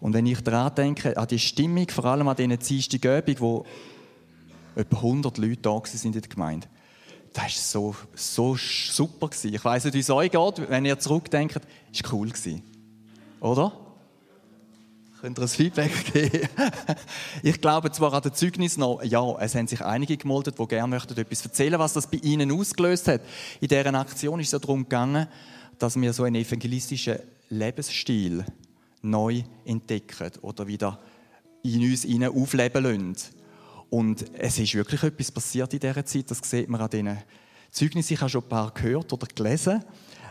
Und wenn ich daran denke, an die Stimmung, vor allem an diesen Dienstagabend, wo etwa 100 Leute da sind in der Gemeinde, das war so, so super. Gewesen. Ich weiss nicht, wie es euch geht, wenn ihr zurückdenkt, es war cool. Gewesen. Oder? Könnt ihr ein Feedback geben? ich glaube zwar an den Zeugnis noch, ja, es haben sich einige gemoldet, die gerne möchten etwas erzählen, was das bei ihnen ausgelöst hat. In dieser Aktion ist es darum gegangen, dass wir so einen evangelistischen Lebensstil neu entdecken oder wieder in uns aufleben lassen. Und es ist wirklich etwas passiert in dieser Zeit, das sieht man an diesen Zeugnissen. Ich habe schon ein paar gehört oder gelesen.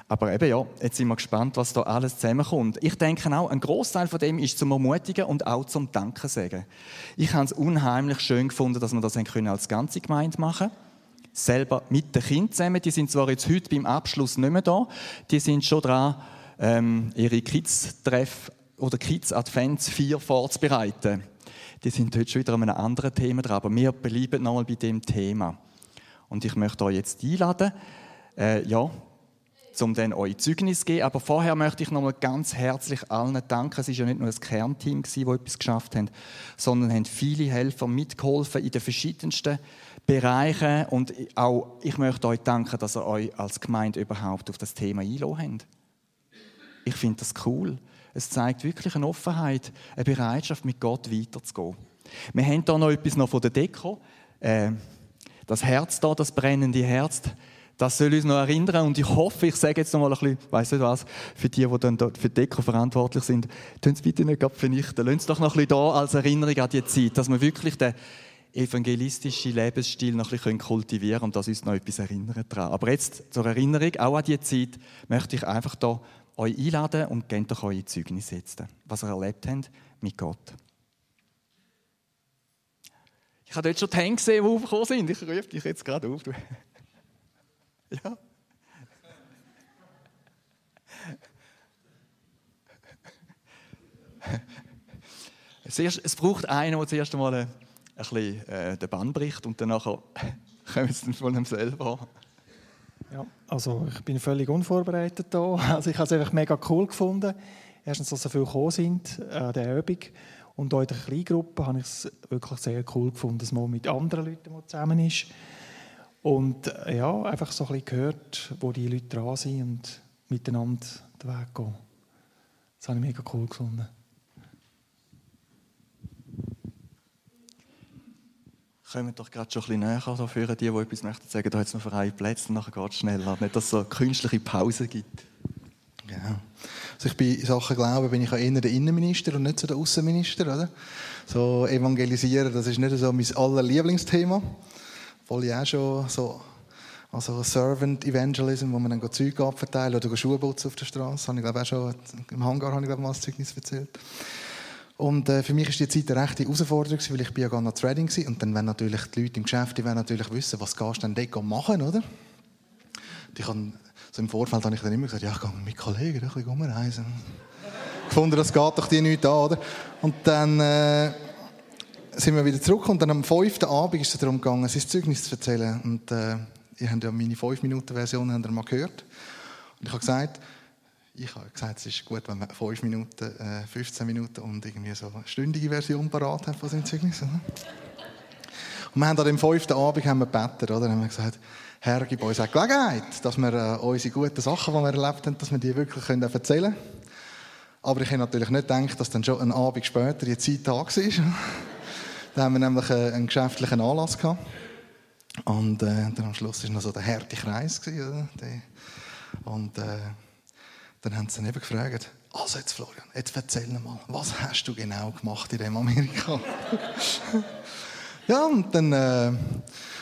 Aber eben ja, jetzt sind wir gespannt, was da alles zusammenkommt. Ich denke auch, ein Großteil von dem ist zum Ermutigen und auch zum Danken sagen. Ich habe es unheimlich schön gefunden, dass wir das können als ganze Gemeinde machen selber mit den Kindern zusammen. Die sind zwar jetzt heute beim Abschluss nicht mehr da, die sind schon dran, ähm, ihre Kids-Treff oder Kids-Advents 4 vorzubereiten. Die sind heute schon wieder an einem anderen Thema dran, aber wir bleiben nochmal bei dem Thema. Und ich möchte euch jetzt einladen, äh, ja, um dann euch Zeugnis zu geben. Aber vorher möchte ich nochmal ganz herzlich allen danken. Es war ja nicht nur ein Kernteam, das etwas geschafft hat, sondern haben viele Helfer mitgeholfen in den verschiedensten Bereichen. Und auch ich möchte euch danken, dass ihr euch als Gemeinde überhaupt auf das Thema eingeladen habt. Ich finde das cool. Es zeigt wirklich eine Offenheit, eine Bereitschaft, mit Gott weiterzugehen. Wir haben hier noch etwas von der Deko. Äh, das Herz da, das brennende Herz, das soll uns noch erinnern und ich hoffe, ich sage jetzt noch mal ein bisschen, weiss nicht was, für die, die dann für die Deko verantwortlich sind, tun es bitte nicht vernichten. Lassen Sie doch noch ein bisschen da als Erinnerung an die Zeit, dass wir wirklich den evangelistischen Lebensstil noch ein bisschen kultivieren und dass uns noch etwas erinnern daran. Aber jetzt zur Erinnerung, auch an die Zeit, möchte ich einfach da euch einladen und gebt doch eure Zeugnisse setzen, was ihr erlebt habt mit Gott. Ich habe dort schon die Hände gesehen, die aufgekommen sind. Ich rufe dich jetzt gerade auf. Ja. Es braucht einen, der zuerst einmal ein bisschen äh, den Bann bricht und dann kommen dann von ihm selber. Ja, also ich bin völlig unvorbereitet da. Also ich habe es einfach mega cool gefunden. Erstens, dass so viele gekommen sind an der Übung. Und auch in der Kleingruppe habe ich es wirklich sehr cool gefunden, dass man mit anderen Leuten zusammen ist. Und äh, ja, einfach so ein bisschen gehört, wo die Leute dran sind und miteinander den Weg gehen. Das habe ich mega cool gefunden. Kommen doch gerade schon ein bisschen näher dafür, die, die etwas möchten sagen, da hat es noch freie Plätze, nachher geht es schneller. Nicht, dass es so künstliche Pause gibt. Genau. Also ich bin in Sachen Glauben bin ich eher der Innenminister und nicht so der Außenminister? So evangelisieren, das ist nicht so mein aller Lieblingsthema. Obwohl ich auch schon so also Servant Evangelism, wo man dann Zeug abverteilen oder Schuhe auf der Straße, ich glaube auch schon im Hangar habe ich mal das Zeugnis erzählt. Und äh, für mich ist die Zeit eine rechte Herausforderung, weil ich bin ja noch Trading war. Und dann wenn natürlich die Leute im Geschäft, die wollen natürlich wissen, was gehst du denn dort machen, oder? Und ich so im Vorfeld habe ich dann immer gesagt, ja, ich gehe mit Kollegen ein bisschen rumreisen. gefunden, das geht doch die nicht an, oder? Und dann äh, sind wir wieder zurück und dann am fünften Abend ist es darum gegangen, sein Zeugnis zu erzählen. Und äh, ihr habt ja meine 5-Minuten-Version mal gehört. Und ich habe gesagt, ich habe gesagt, es ist gut, wenn man 5 Minuten, äh, 15 Minuten und irgendwie so eine stündige Version parat hat von seinem Zeugnis. Oder? Und wir haben an dem fünften Abend haben wir gebetet, oder? haben wir gesagt, Herr, gib uns eine Gelegenheit, dass wir äh, unsere guten Sachen, die wir erlebt haben, dass wir die wirklich können erzählen können. Aber ich habe natürlich nicht gedacht, dass dann schon ein Abend später die Zeit da war. da haben wir nämlich äh, einen geschäftlichen Anlass gehabt. Und äh, dann am Schluss war noch so der harte Kreis. Gewesen, oder? Und äh, dann haben sie dann eben gefragt, also jetzt Florian, jetzt erzähl mal, was hast du genau gemacht in dem Amerika? ja, und dann äh,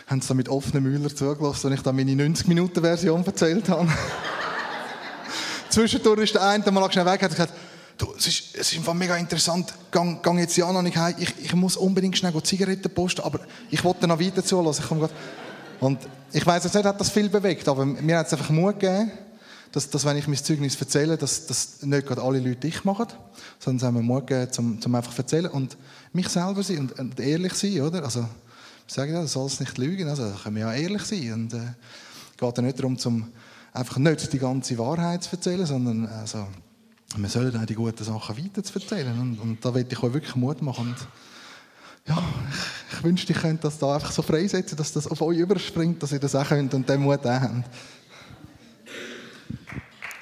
haben sie mit offenen Müller zugelassen, und ich dann meine 90-Minuten-Version erzählt habe. Zwischendurch ist der eine mal schnell weg und gesagt, du, es ist, es ist mega interessant, gang, gang jetzt ja noch nicht heim, ich, ich muss unbedingt schnell Zigaretten posten, aber ich wollte noch weiter zulassen. Ich und ich weiß jetzt nicht, hat das viel bewegt, aber mir hat es einfach Mut gegeben, dass, dass wenn ich mein Zeugnis erzähle, dass, dass nicht gerade alle Leute ich machen, sondern es haben wir gegeben, zum, zum einfach erzählen und mich selber sein und, und ehrlich sein, oder? Also, ich sage ja, du sollst nicht lügen, also da können wir ja ehrlich sein und äh, es geht ja nicht darum, zum einfach nicht die ganze Wahrheit zu erzählen, sondern also, wir sollen auch die guten Sachen weiter zu erzählen. Und, und da will ich euch wirklich Mut machen. Und ja, ich, ich wünschte, ich könnte das da einfach so freisetzen, dass das auf euch überspringt, dass ihr das auch könnt und den Mut auch habt.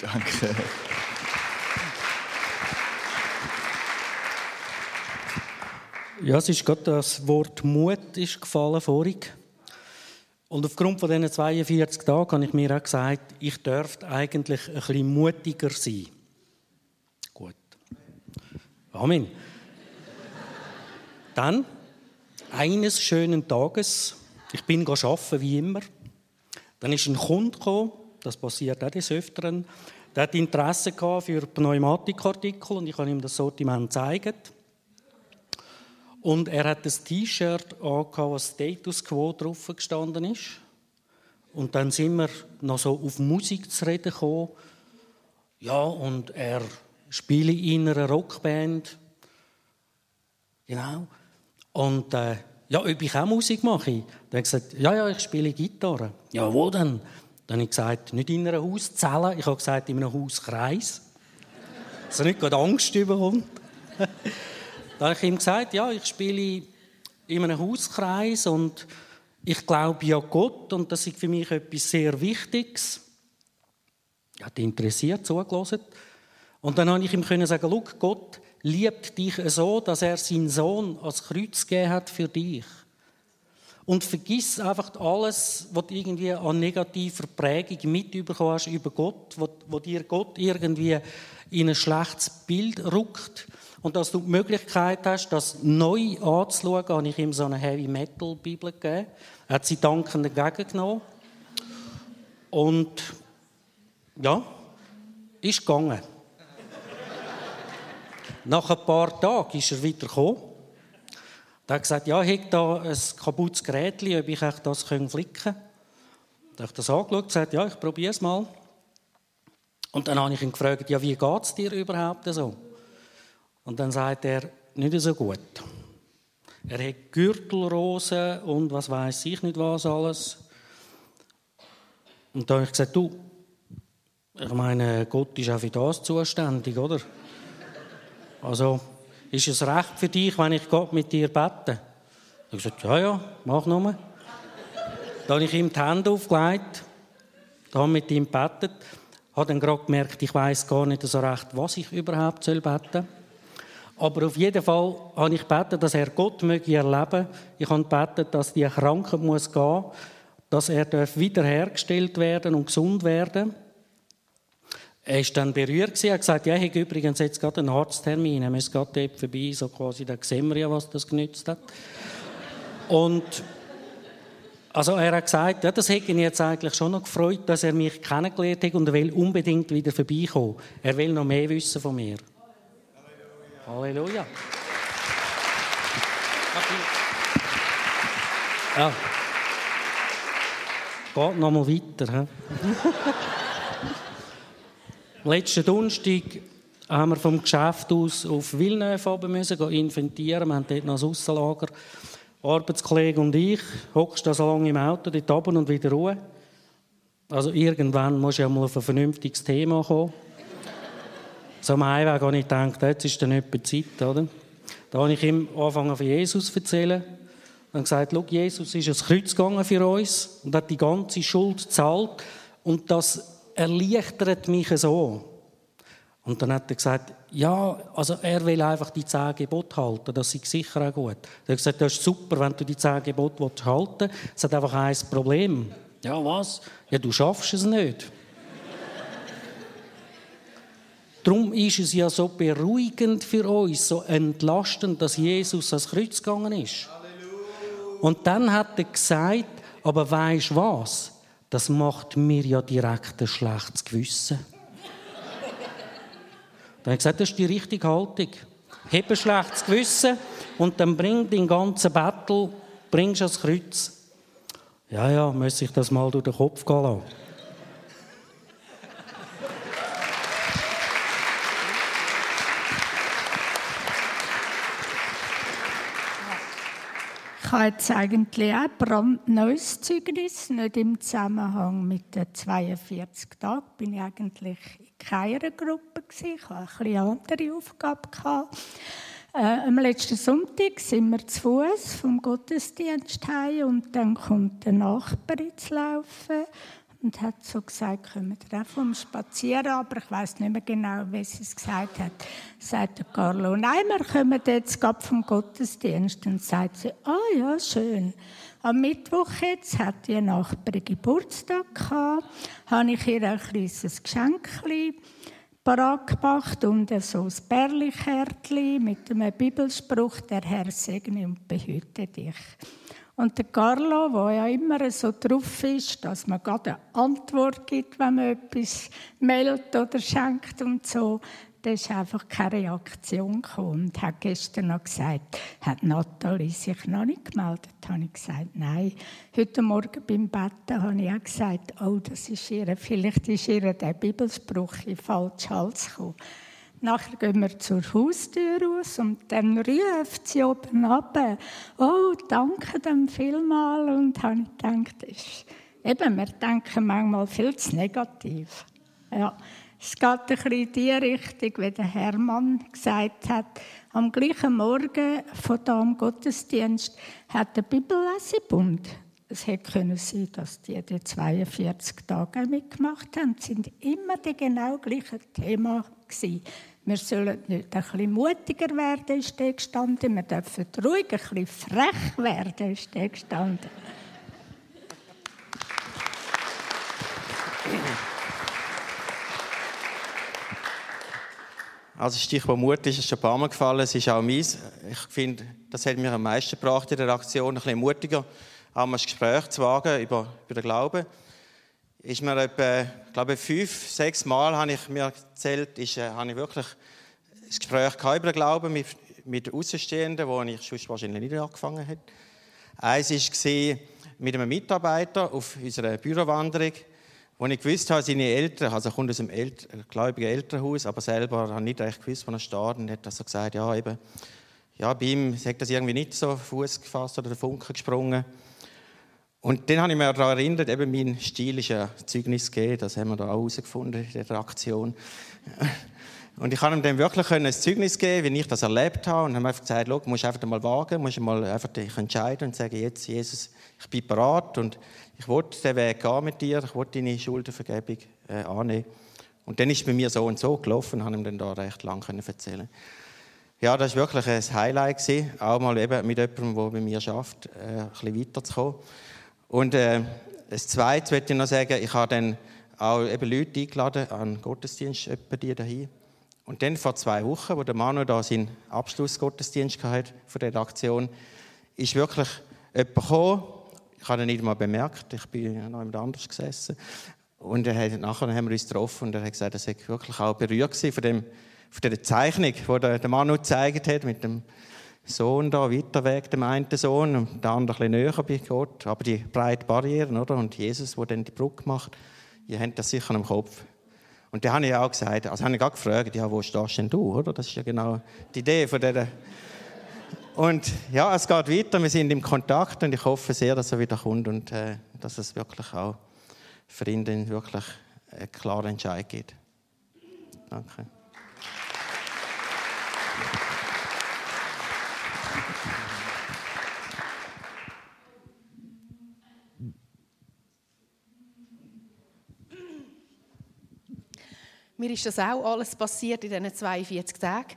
Danke. Ja, es ist gerade das Wort Mut ist gefallen vorhin. Und aufgrund von diesen 42 Tagen habe ich mir auch gesagt, ich dürfte eigentlich ein bisschen mutiger sein. Gut. Amen. Dann, eines schönen Tages, ich bin arbeiten wie immer, dann ist ein Kunde gekommen, das passiert auch des Öfteren, der hat Interesse für Pneumatikartikel und ich habe ihm das Sortiment gezeigt. Und er hat ein T-Shirt angehabt, wo Status Quo drauf gestanden ist. Und dann sind wir noch so auf Musik zu reden gekommen. Ja, und er spielt in einer Rockband. Genau. Und äh, ja, ob ich auch Musik mache. Dann hat er gesagt, ja, ja, ich spiele Gitarre. Ja, wo denn? Dann habe ich gesagt, nicht in einer Hauszelle. Ich habe gesagt, in einem Hauskreis. Dass er nicht gerade Angst überkommt. Da habe ich ihm gesagt, ja, ich spiele in einem Hauskreis und ich glaube ja Gott und das ist für mich etwas sehr Wichtiges. Er hat interessiert, zugelassen. Und dann habe ich ihm können sagen, Gott liebt dich so, dass er seinen Sohn als Kreuz gegeben hat für dich. Und vergiss einfach alles, was du irgendwie an negativer Prägung mitbekommen hast über Gott, wo dir Gott irgendwie in ein schlechtes Bild rückt und dass du die Möglichkeit hast, das neu anzuschauen, habe ich ihm so eine Heavy Metal Bibel gegeben. Er hat sie dankend entgegengenommen. Und ja, ist gegangen. Nach ein paar Tagen ist er wieder gekommen. Er hat gesagt, ja, ich habe da ein kaputtes Gerät, ob ich das flicken kann. Dann habe ich das angeschaut und gesagt, ja, ich probiere es mal. Und dann habe ich ihn gefragt, ja, wie geht es dir überhaupt so? Und dann sagt er, nicht so gut. Er hat Gürtelrosen und was weiß ich nicht was alles. Und da habe ich gesagt, du, ich meine, Gott ist auch für das zuständig, oder? Also, ist es recht für dich, wenn ich Gott mit dir bete? Hat gesagt, ja, ja, mach nur. Dann habe ich ihm die Hände aufgelegt, habe mit ihm gebetet, habe dann gerade gemerkt, ich weiß gar nicht so recht, was ich überhaupt beten soll. Aber auf jeden Fall habe ich gebeten, dass er Gott möge erleben. Ich habe gebeten, dass die Krankheit muss gehen, dass er wiederhergestellt werden und gesund werden. Er war dann berührt und hat gesagt, ja, ich habe übrigens jetzt gerade einen Arzttermin, er muss gerade dort vorbei, so quasi, da sehen wir ja, was das genützt hat. Und also er hat gesagt, ja, das hätte ihn jetzt eigentlich schon noch gefreut, dass er mich kennengelernt hat und er will unbedingt wieder vorbeikommen. Er will noch mehr wissen von mir. Halleluja. Ja. Geht noch mal weiter. Letzten Donnerstag haben wir vom Geschäft aus auf Villeneuve müssen inventieren. Wir haben dort noch ein Aussenlager. Arbeitskollege und ich hockst da so lange im Auto, dort oben und wieder Ruhe. Also irgendwann muss ja mal auf ein vernünftiges Thema kommen. So am Heimweg habe ich gedacht, jetzt ist dann etwa Zeit, oder? Da habe ich ihm angefangen von Jesus zu erzählen. Und gesagt, Jesus ist ans Kreuz gegangen für uns und hat die ganze Schuld gezahlt. Und das erleichtert mich so. Und dann hat er gesagt, ja, also er will einfach die zehn Gebote halten, das ist sicher auch gut. Er hat gesagt, das ist super, wenn du die zehn Gebote halten willst. Es hat einfach ein Problem. Ja, was? Ja, du schaffst es nicht. Darum ist es ja so beruhigend für uns, so entlastend, dass Jesus ans Kreuz gegangen ist. Und dann hat er gesagt, aber weisst du was? Das macht mir ja direkt ein schlechtes Gewissen. Dann hat er gesagt, das ist die richtige Haltung. Heb ein schlechtes Gewissen und dann bring den ganzen Battle, bringst ans Kreuz. Ja, ja, muss ich das mal durch den Kopf gehen lassen. Jetzt eigentlich auch ein brandneues Zeugnis, nicht im Zusammenhang mit den 42 Tagen. Bin ich eigentlich keiner Gruppe. Ich hatte eine andere Aufgabe. Äh, am letzten Sonntag sind wir zu Fuß vom Gottesdienst heim und dann kommt der Nachbar ins Laufen und hat so gesagt, kommen wir vom Spazieren, aber ich weiß nicht mehr genau, wie sie es gesagt hat. Sagt Carlo, nein, wir kommen jetzt gerade vom Gottesdienst. Und sagt sie, ah oh, ja, schön. Am Mittwoch jetzt hat die Nachbarin Geburtstag gehabt, habe ich ihr ein kleines Geschenk parat gemacht und so ein Bärlikärtchen mit einem Bibelspruch, der Herr segne und behüte dich. Und der Carlo, der ja immer so drauf ist, dass man gerade eine Antwort gibt, wenn man etwas meldet oder schenkt und so, da ist einfach keine Reaktion gekommen. Und hat gestern noch gesagt, hat Nathalie sich noch nicht gemeldet? Habe ich gesagt, nein. Heute Morgen beim Betten habe ich auch gesagt, oh, das ist ihr, vielleicht ist ihr der Bibelspruch in falschen Hals gekommen. Nachher gehen wir zur Haustür raus und dann ruft sie oben ab, oh, danke dem vielmal. Und habe ich gedacht, ist, eben, wir denken manchmal viel zu negativ. Ja, es geht ein bisschen in die Richtung, wie der Hermann gesagt hat. Am gleichen Morgen von dem Gottesdienst hat der Bibellesebund es hätte können sein, dass die die 42 Tage mitgemacht haben. Sind immer die genau gleichen Thema gewesen. Wir sollen nicht ein bisschen mutiger werden, ist da gestanden. Wir dürfen ruhig ein bisschen frech werden, ist da gestanden. Also Stichwort Mut ist schon ein paar Mal gefallen. Es ist auch meins. Ich finde, das hat mir am meisten gebracht in der Aktion, ein bisschen mutiger, auch mal ein Gespräch zu wagen über, über den Glauben ist mir etwa, ich glaube, fünf, sechs Mal habe ich mir erzählt, ist, äh, habe ich wirklich ein Gespräch über den Glauben mit, mit Außenstehenden, wo ich sonst wahrscheinlich nicht angefangen hätte. Eins war mit einem Mitarbeiter auf unserer Bürowanderung, wo ich gewusst habe, seine Eltern, also er kommt aus einem Elter, gläubigen Elternhaus, aber selber habe nicht recht gewusst, wo er steht und hat also gesagt, ja, eben, ja, bei ihm hat das irgendwie nicht so Fuß gefasst oder der Funke gesprungen. Und dann habe ich mich daran erinnert, eben mein Stil ist ja Zeugnis gegeben, das haben wir da auch herausgefunden in der Aktion. Und ich kann ihm dann wirklich ein Zeugnis geben, wie ich das erlebt habe. Und habe einfach gesagt, du musst einfach mal wagen, musst mal einfach dich entscheiden und sagen, jetzt, Jesus, ich bin bereit und ich will den Weg gehen mit dir, ich will deine Schuldenvergebung äh, annehmen. Und dann ist es bei mir so und so gelaufen und habe ihm dann da recht lang erzählen Ja, das war wirklich ein Highlight, gewesen, auch mal eben mit jemandem, der bei mir schafft, äh, ein bisschen weiterzukommen. Und äh, das Zweite möchte ich noch sagen, ich habe dann auch eben Leute eingeladen an Gottesdienst, etwa die dahin. Und dann vor zwei Wochen, wo der Manu da seinen Abschlussgottesdienst hatte von dieser Aktion, ist wirklich jemand gekommen. Ich habe ihn nicht mal bemerkt, ich bin noch jemand anders gesessen. Und er hat, nachher haben wir uns getroffen und er hat gesagt, er sei wirklich auch berührt von, dem, von dieser Zeichnung, die der, der Manu gezeigt hat, mit dem Sohn da weiter weg, dem einen Sohn, und der andere ein bisschen näher bei Gott. Aber die breite Barrieren, oder? Und Jesus, der dann die Brücke macht, ihr habt das sicher im Kopf. Und da habe ich auch gesagt, also habe ich auch gefragt, ja, wo stehst denn du, oder? Das ist ja genau die Idee von dieser... Und ja, es geht weiter, wir sind im Kontakt und ich hoffe sehr, dass er wieder kommt und äh, dass es wirklich auch für ihn wirklich einen klaren Entscheid gibt. Danke. Mir ist das auch alles passiert in diesen 42 Tagen.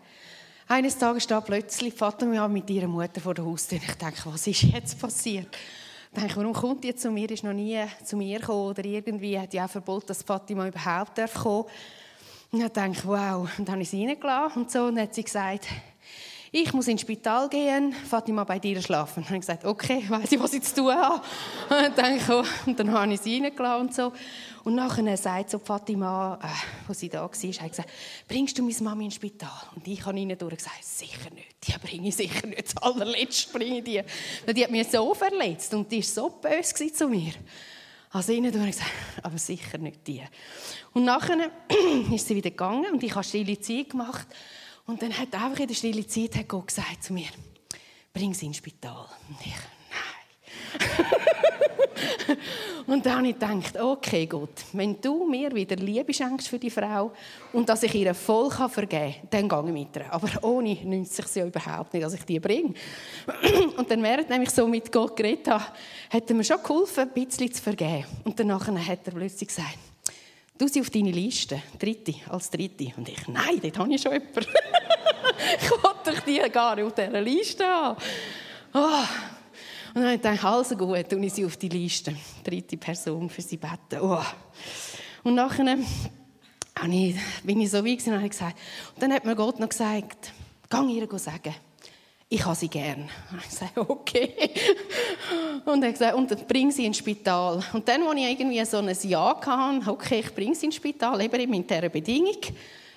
Eines Tages steht plötzlich Fatima mit ihrer Mutter vor der Haustür. Ich denke, was ist jetzt passiert? Ich denke, warum kommt die zu mir? Ist noch nie zu mir gekommen oder irgendwie hat die auch verboten, dass Fatima überhaupt kommen darf. Und ich denke, wow. Und dann habe ich sie reingelassen und so. Und dann hat sie gesagt, ich muss ins Spital gehen, Fatima bei dir schlafen. Dann habe ich gesagt, okay, weiß ich, was ich zu tun habe. Und dann, und dann habe ich sie reingelassen und so. Und nachher sagt so Fatima, äh, wo sie da war, hat gesagt, bringst du meine Mami ins Spital? Und ich habe ihnen gesagt, sicher nicht, die bringe ich sicher nicht, das allerletzte bringe ich die. Weil die hat mich so verletzt und die war so böse zu mir. Also ihnen habe ich gesagt, aber sicher nicht die. Und nachher ist sie wieder gegangen und ich habe stille Zeit gemacht. Und dann hat einfach in der stille Zeit hat Gott gesagt zu mir, bring sie ins Spital. Und ich, und dann habe ich gedacht, okay Gott, wenn du mir wieder Liebe schenkst für die Frau und dass ich ihr voll vergeben kann, dann gehe ich mit ihr. Aber ohne nützt sich ja überhaupt nicht, dass ich die bringe. Und dann, während ich so mit Gott geredet habe, hat er mir schon geholfen, ein bisschen zu vergeben. Und danach hat er plötzlich gesagt, du sie auf deine Liste, dritte, als dritte. Und ich, nein, dort habe ich schon jemanden. ich wollte die gar nicht auf dieser Liste haben. Oh. Und dann dachte ich, also gut, tue ich sie auf die Liste. Dritte Person für sie beten. Oh. Und nachher bin ich so wie und habe gesagt, und dann hat mir Gott noch gesagt, geh ihr sagen, ich habe sie gern. Ich sagte, okay. Und er gesagt, und bring sie ins Spital. Und dann, als ich irgendwie so ein Ja hatte, okay, ich bringe sie ins Spital, eben mit dieser Bedingung,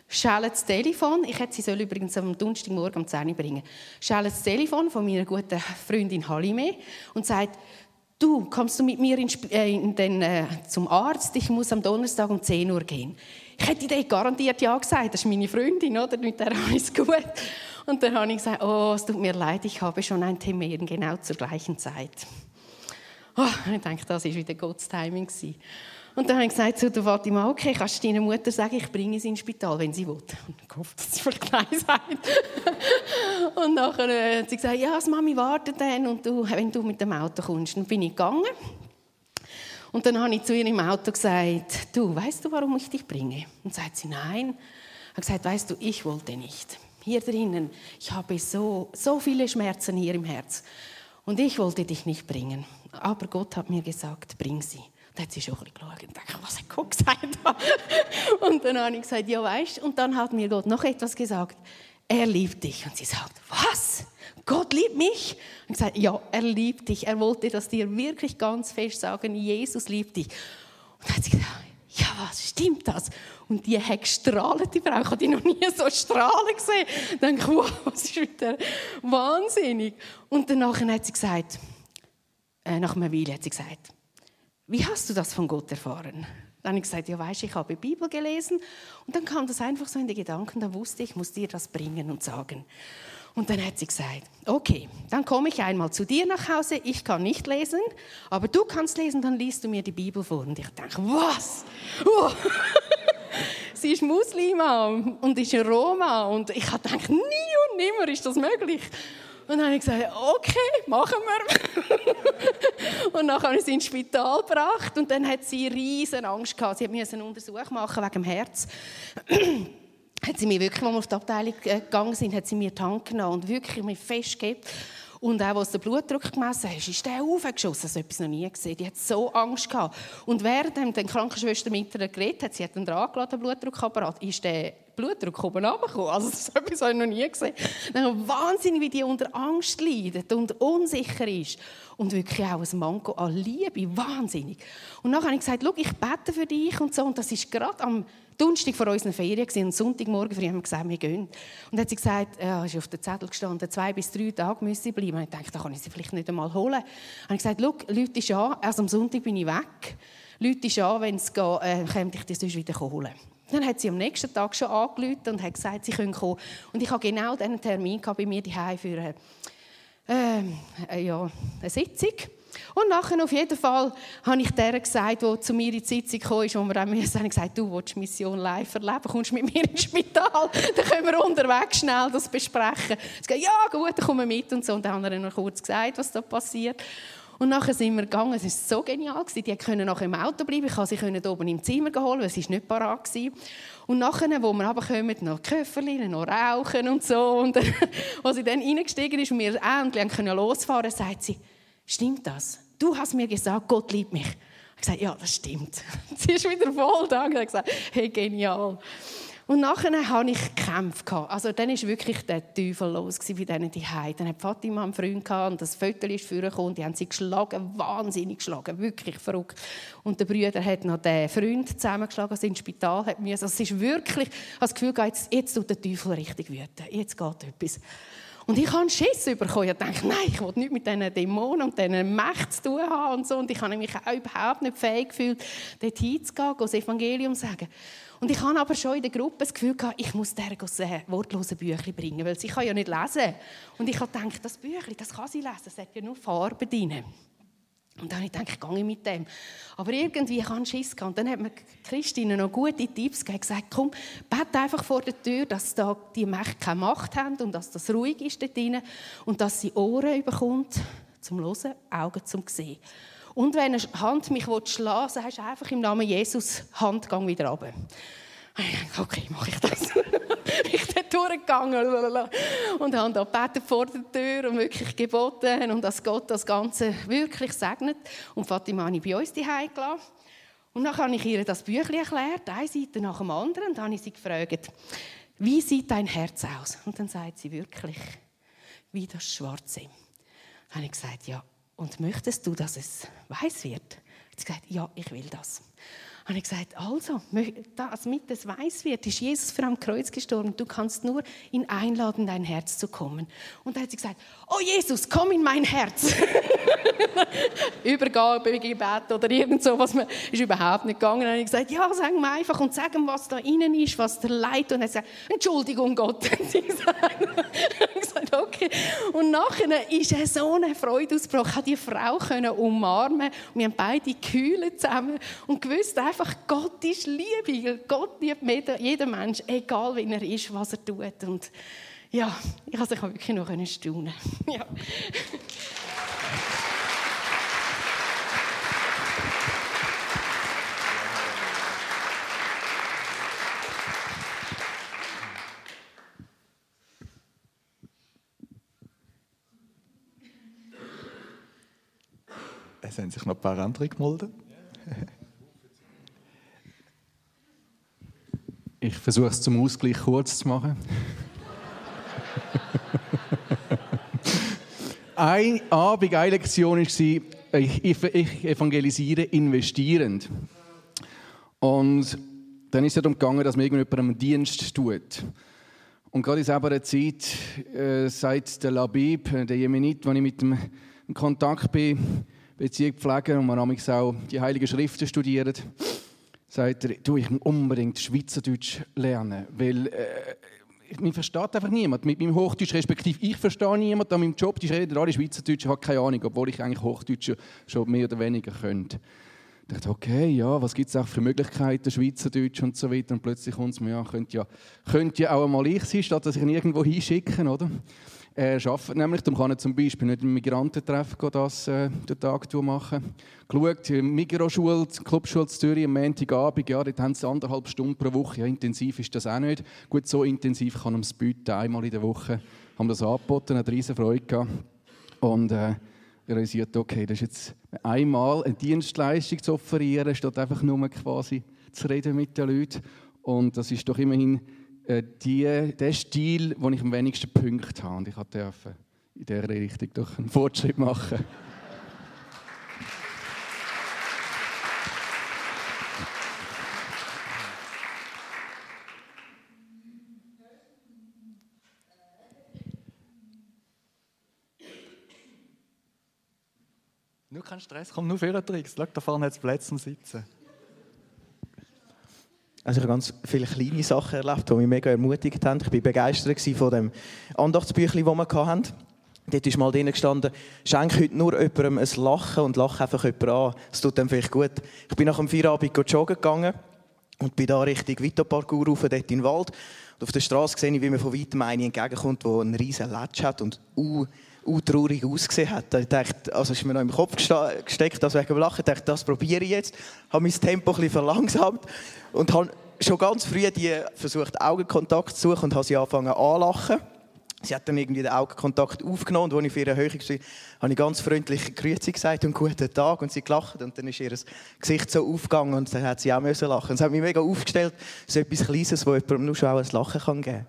schelle das Telefon, ich hätte sie übrigens am Donnerstagmorgen um 10 Uhr bringen, schelle das Telefon von meiner guten Freundin Halime und sagt, du, kommst du mit mir in, äh, in den, äh, zum Arzt, ich muss am Donnerstag um 10 Uhr gehen. Ich hätte dir garantiert Ja gesagt, das ist meine Freundin, oder? mit der alles gut. Und dann habe ich gesagt, oh, es tut mir leid, ich habe schon einen Termin, genau zur gleichen Zeit. Oh, ich denke, das war wieder Gottes Timing. Und dann habe ich gesagt zu der Fatima, okay, kannst du deiner Mutter sagen, ich bringe sie ins Spital, wenn sie will. Und ich hoffe, dass sie vielleicht Nein sagt. und nachher äh, hat sie gesagt, ja, Mami wartet dann und du, wenn du mit dem Auto kommst. Dann bin ich gegangen. Und dann habe ich zu ihr im Auto gesagt, du, weißt du, warum ich dich bringe? Und sagt sie, nein. Ich habe gesagt, weißt du, ich wollte nicht. Hier drinnen, ich habe so, so viele Schmerzen hier im Herz. Und ich wollte dich nicht bringen. Aber Gott hat mir gesagt, bring sie. Dann hat sie schon ein bisschen geschaut und dachte, was hat Gott gesagt? und dann habe ich gesagt, ja, weißt Und dann hat mir Gott noch etwas gesagt. Er liebt dich. Und sie sagt, was? Gott liebt mich? Und ich gesagt, ja, er liebt dich. Er wollte das dir wirklich ganz fest sagen. Jesus liebt dich. Und dann hat sie gesagt, ja, was stimmt das? Und die hat gestrahlt, die Frau. Ich habe die noch nie so strahlen gesehen. Ich dachte, wow, was ist wieder wahnsinnig. Und danach hat sie gesagt, äh, nach einer Weile hat sie gesagt, wie hast du das von Gott erfahren? Dann habe ich gesagt, ja weißt, ich habe die Bibel gelesen und dann kam das einfach so in die Gedanken, dann wusste ich, ich muss dir das bringen und sagen. Und dann hat sie gesagt, okay, dann komme ich einmal zu dir nach Hause, ich kann nicht lesen, aber du kannst lesen, dann liest du mir die Bibel vor. Und ich denke, was? Oh. sie ist Muslima und ist Roma und ich habe gedacht, nie und nimmer ist das möglich. Und dann habe ich gesagt, okay, machen wir. und dann habe ich sie ins Spital gebracht und dann hat sie riesen Angst gehabt. Sie musste einen Untersuch machen wegen dem Herz. hat sie mir wirklich, als wir auf die Abteilung äh, gegangen sind, hat sie mir die Hand genommen und wirklich mich festgegeben. Und auch, als der Blutdruck gemessen hat, ist der aufgeschossen. Das habe ich noch nie gesehen. Die hat so Angst gehabt. Und während die Krankenschwester mit ihr geredet hat, sie hat einen dran gelassen, den Blutdruckapparat, ist der Blutdruck oben runtergekommen. Also das habe ich noch nie gesehen. Dann wahnsinnig, wie die unter Angst leidet und unsicher ist. Und wirklich auch ein Manko an Liebe. Wahnsinnig. Und dann habe ich gesagt, ich bete für dich und so. Und das ist gerade am Donnerstag vor unseren Ferien und Sonntagmorgen früh haben wir gesagt, wir gehen. Und dann hat sie gesagt, ja, ist auf der Zettel gestanden, zwei bis drei Tage müssen sie bleiben. Und ich dachte, da kann ich sie vielleicht nicht einmal holen. Und ich gesagt, Leute an, erst am Sonntag bin ich weg. Leute an, wenn es geht, äh, kann ich dich sonst wieder holen. Dann hat sie am nächsten Tag schon angerufen und hat gesagt, sie können kommen. Und ich habe genau diesen Termin bei mir daheim für eine, äh, äh, ja, eine Sitzung. Und nachher auf jeden Fall habe ich der gesagt, der zu mir in die Sitzung kam, wo wir auch müssen, habe gesagt, du willst Mission live erleben, kommst mit mir ins Spital, dann können wir unterwegs schnell das besprechen. Sie gesagt, ja gut, dann kommen wir mit und so. Und dann haben wir noch kurz gesagt, was da passiert. Und nachher sind wir gegangen. Es war so genial. Die konnten nachher im Auto bleiben. Ich konnte sie oben im Zimmer holen, weil es nicht parat war. Und nachher, wo wir runterkommen, noch Köfferchen, noch rauchen und so. Und als sie dann reingestiegen ist und wir endlich losfahren konnten, sagt sie, Stimmt das? Du hast mir gesagt, Gott liebt mich. Ich habe gesagt, ja, das stimmt. Sie ist wieder voll da hat gesagt, hey, genial. Und nachher hatte ich gekämpft. Also dann war wirklich der Teufel los bei denen die Dann hat Fatima einen Freund und das Foto ist vorgekommen. Die haben sie geschlagen, wahnsinnig geschlagen, wirklich verrückt. Und der Brüder hat noch den Freund zusammengeschlagen, also ins Spital hat Also es ist wirklich, ich das Gefühl, jetzt, jetzt tut der Teufel richtig wüten. Jetzt geht etwas. Und ich habe Schiss bekommen. Ich dachte, nein, ich will nichts mit diesen Dämonen und diesen Mächten zu tun haben und so. Und ich habe mich auch überhaupt nicht fähig gefühlt, dort hinzugehen, das Evangelium zu sagen. Und ich habe aber schon in der Gruppe das Gefühl gehabt, ich muss der ein wortlose Büchlein bringen, weil sie kann ja nicht lesen. Und ich habe gedacht, das Büchlein, das kann sie lesen, es hat ja nur Farben drin. Und dann habe ich gedacht, ich gehe mit dem. Aber irgendwie kann Schiss gehen. Und dann hat mir Christine noch gute Tipps gegeben, gesagt, komm, bete einfach vor der Tür, dass da die Mächte keine Macht haben und dass das ruhig ist dort drin und dass sie Ohren bekommt zum Hören, Augen zum Sehen. Und wenn eine Hand mich schlagen will, sagst du einfach im Namen Jesus, Handgang wieder runter. Okay, mache ich das. ich bin durchgegangen und habe da gebetet vor der Tür und wirklich geboten und dass Gott das Ganze wirklich segnet. Und Fatima habe ich bei uns die gelassen. Und dann habe ich ihr das Büchlein erklärt, eine Seite nach dem anderen, und dann habe ich sie gefragt, wie sieht dein Herz aus? Und dann sagt sie wirklich, wie das Schwarze. Dann habe ich gesagt, ja, und möchtest du, dass es weiß wird? Sie hat gesagt, ja, ich will das habe ich gesagt, also, damit es weiß wird, ist Jesus für am Kreuz gestorben. Du kannst nur ihn einladen, dein Herz zu kommen. Und dann hat sie gesagt, oh Jesus, komm in mein Herz. Übergabe, Gebet oder irgend so, was man ist überhaupt nicht gegangen. Habe ich gesagt, ja, sag mir einfach und sag ihm, was da innen ist, was der Leid. Und er sagt, Entschuldigung Gott. Und ich gesagt, okay. Und nachher ist er so eine Freude ausgebrochen. Ich konnte die Frau umarmen. Und wir haben beide gekühlt zusammen und gewusst einfach, Gott ist Liebe. Gott liebt jeden Mensch, egal wie er ist, was er tut. Und ja, ich konnte sich wirklich noch staunen. ja. Noch ein paar andere gemeldet. Ich versuche es zum Ausgleich kurz zu machen. eine Abend, eine Lektion war, ich, ich evangelisiere investierend. Und dann ist es darum gegangen, dass man irgendjemandem einen Dienst tut. Und gerade in dieser Zeit äh, sagt der Labib, der Jemenit, wo ich mit dem in Kontakt bin, Beziehung pflegen und man auch die Heiligen Schriften studiert, sagt er, du, ich muss unbedingt Schweizerdeutsch lernen, weil äh, mich versteht einfach niemand. Mit meinem Hochdeutsch, respektive ich verstehe niemanden an meinem Job, die reden alle Schweizerdeutsch, ich habe keine Ahnung, obwohl ich eigentlich Hochdeutsch schon mehr oder weniger könnte. Ich dachte, okay, ja, was gibt es auch für Möglichkeiten, Schweizerdeutsch und so weiter. Und plötzlich kommt es mir, ja, könnte ja, könnte ja auch einmal ich sein, statt dass ich ihn irgendwo hinschicken, oder? Er arbeitet nämlich, darum kann er zum Beispiel nicht im Migrantentreff das äh, den Tag machen. Geschaut, Mikroschule, Clubschule Zürich am Montagabend, ja, dort haben sie anderthalb Stunden pro Woche. Ja, intensiv ist das auch nicht. Gut, so intensiv kann er es bieten, einmal in der Woche. Haben das angeboten, hat riesen Freude gehabt. Und äh, realisiert, okay, das ist jetzt einmal eine Dienstleistung zu offerieren, statt einfach nur quasi zu reden mit den Leuten. Und das ist doch immerhin äh, die, der Stil, wo ich am wenigsten Punkte habe. Und ich durfte in dieser Richtung doch einen Fortschritt machen. Nur kein Stress, komm nur für Tricks. Schau, da vorne hat es Plätze Sitzen. Also ich habe ganz viele kleine Sachen erlebt, die mich mega ermutigt haben. Ich war begeistert von dem Andachtsbüchlein, das wir hatten. Dort ist mal drin gestanden, schenk heute nur jemandem ein Lachen und lach einfach jemanden an. Das tut dem vielleicht gut. Ich bin nach dem Feierabend joggen gegangen und bin da Richtung Vito Parkour rauf, dort in den Wald. Und auf der Straße sehe ich, wie mir von weitem eine entgegenkommt, der einen riesen Latsch hat und uh, traurig ausgesehen hat. Ich dachte, also ist mir noch im Kopf gesteckt, das wegen dem Lachen. Ich dachte, das probiere ich jetzt. Ich Habe mein Tempo bisschen verlangsamt und habe schon ganz früh die versucht, Augenkontakt zu suchen und habe sie angefangen anlachen. Sie hat dann irgendwie den Augenkontakt aufgenommen und als ich für ihre Höhe war, habe ich ganz freundlich Grüezi gesagt und guten Tag und sie gelacht und dann ist ihr Gesicht so aufgegangen und dann hat sie auch müssen lachen. Es hat mich mega aufgestellt, so etwas Kleines, wo jemandem nur schon auch ein Lachen kann geben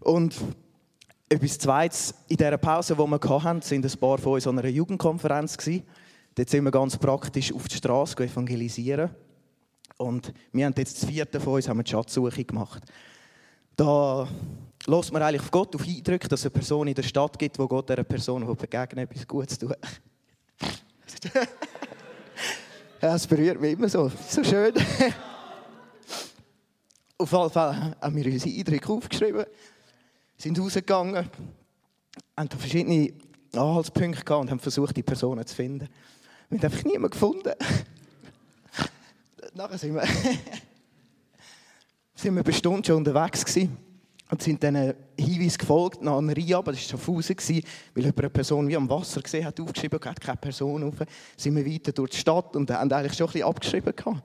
kann. Und etwas Zweites, in dieser Pause, die wir hatten, sind ein paar von uns an einer Jugendkonferenz. Dort sind wir ganz praktisch auf die Straße evangelisieren. Und wir haben jetzt das vierte von uns haben die Schatzsuche gemacht. Da lässt man eigentlich auf Gott auf Eindrücke, dass es eine Person in der Stadt gibt, wo Gott einer Person begegnet, etwas Gutes tut. ja, es berührt mich immer so. So schön. auf jeden Fall haben wir unsere Eindrücke aufgeschrieben sind rausgegangen, haben verschiedene Anhaltspunkte gehabt und haben versucht, die Personen zu finden. Wir haben einfach niemanden gefunden. Nachher sind wir, sind wir eine Stunde schon unterwegs gewesen und sind dann Hinweis gefolgt nach Reihe, aber das war schon Fuße, weil jemand eine Person wie am Wasser gesehen hat, aufgeschrieben hat, keine Person auf. Sind wir weiter durch die Stadt und haben eigentlich schon ein bisschen abgeschrieben gehabt.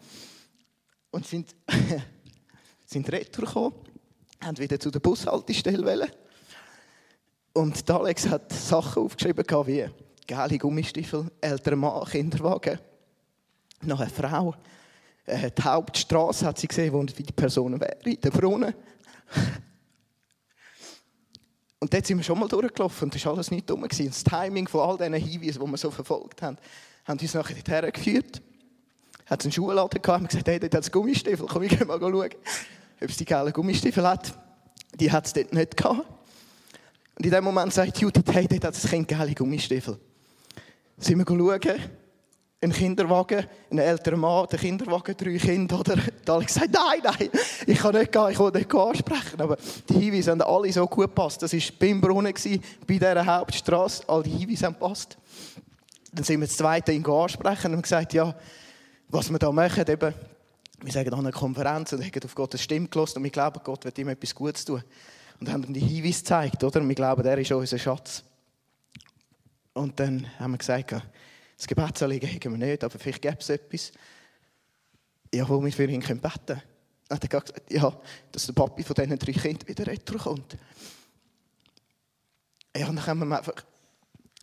Und sind, sind retour gekommen, haben wieder zu der Bushaltestelle wollen. Und Alex hat Sachen aufgeschrieben wie gelbe Gummistiefel, älterer Mann, Kinderwagen, noch eine Frau. Äh, die Hauptstraße hat sie gesehen, wo die Person wäre, der Brunnen. Und dort sind wir schon mal durchgelaufen und das war alles nicht dumm. Gewesen. Das Timing von all diesen Hinweisen, die wir so verfolgt haben, haben uns nachher dorthin geführt. Hat es einen Schuhladen gehabt und gesagt, hey, dort hat es Gummistiefel, komm, ich mal schauen, ob es die gelben Gummistiefel hat. Die hat es dort nicht gehabt. Und in dem Moment sagt Judith, hey, dort hat es keine gelben Gummistiefel. Sind wir schauen, ein Kinderwagen, ein älterer Mann, der Kinderwagen, drei Kinder, oder? Habe ich gesagt, nein, nein, ich kann nicht gehen, ich will nicht ansprechen. Aber die Hinweise haben alle so gut gepasst. Das war beim Brunnen, bei dieser Hauptstraße, all die Hinweise haben gepasst. Dann sind wir das zweite ihn ansprechen und haben gesagt, ja, was wir da machen, eben, wir sagen an einer Konferenz und haben auf Gottes Stimme gelassen und wir glauben, Gott wird ihm etwas Gutes tun. Und haben ihm die Hinweise gezeigt, oder? Und wir glauben, er ist unser Schatz. Und dann haben wir gesagt, das Gebetsanliegen haben wir nicht, aber vielleicht gäbe es etwas, ja, wo wir für ihn beten können. Dann hat er gesagt, ja, dass der Papi von diesen drei Kindern wieder retourkommt. Ja, und dann haben wir einfach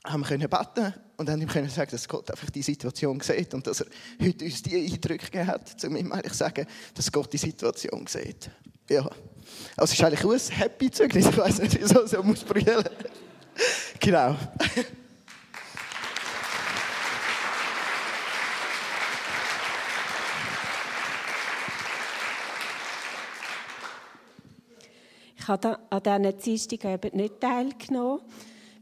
haben wir können beten und ihm können sagen, dass Gott einfach die Situation sieht und dass er heute uns die Eindrücke gegeben hat, um ihm eigentlich sagen, dass Gott die Situation sieht. Ja. Also es ist eigentlich ein Happy-Zeugnis, ich weiß nicht, wieso so muss brüllen. genau. Ich habe an diesen Dienstagen nicht teilgenommen.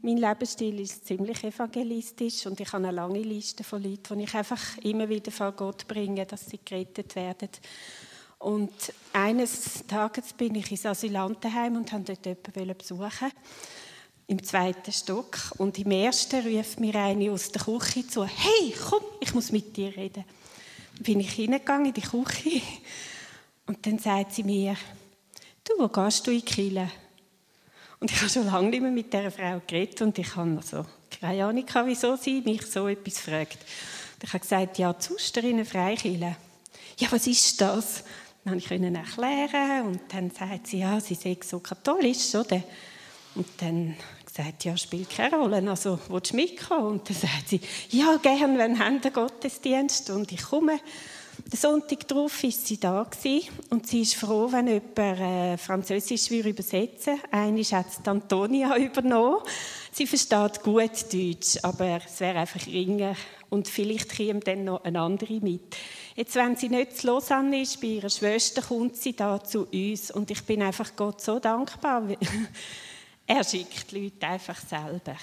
Mein Lebensstil ist ziemlich evangelistisch und ich habe eine lange Liste von Leuten, die ich einfach immer wieder vor Gott bringe, dass sie gerettet werden. Und eines Tages bin ich ins Asylantenheim und wollte dort jemanden besuchen. Im zweiten Stock. Und im ersten ruft mir eine aus der Küche zu: Hey, komm, ich muss mit dir reden. Dann bin ich hineingegangen in die Küche und dann sagt sie mir: du, wo gehst du in Kiel? Und ich habe schon lange nicht mehr mit dieser Frau geredet und ich habe also keine Ahnung, wieso sie mich so etwas fragt. Und ich habe gesagt, ja, zu Zusterinnen Freikirche. Ja, was ist das? Dann konnte ich ihnen erklären und dann sagt sie, ja, sie sei so katholisch, oder? Und dann gesagt, ja, spielt keine Rolle, also willst du mitkommen? Und dann sagt sie, ja, gerne, wenn haben den Gottesdienst und ich komme. Den Sonntag darauf war sie da und sie ist froh, wenn jemand äh, Französisch übersetzen würde. Einmal hat es Antonia übernommen. Sie versteht gut Deutsch, aber es wäre einfach ringer und vielleicht käme dann noch eine andere mit. Jetzt, wenn sie nicht zu Lausanne ist, bei ihrer Schwester, kommt sie da zu uns und ich bin einfach Gott so dankbar. er schickt die Leute einfach selber.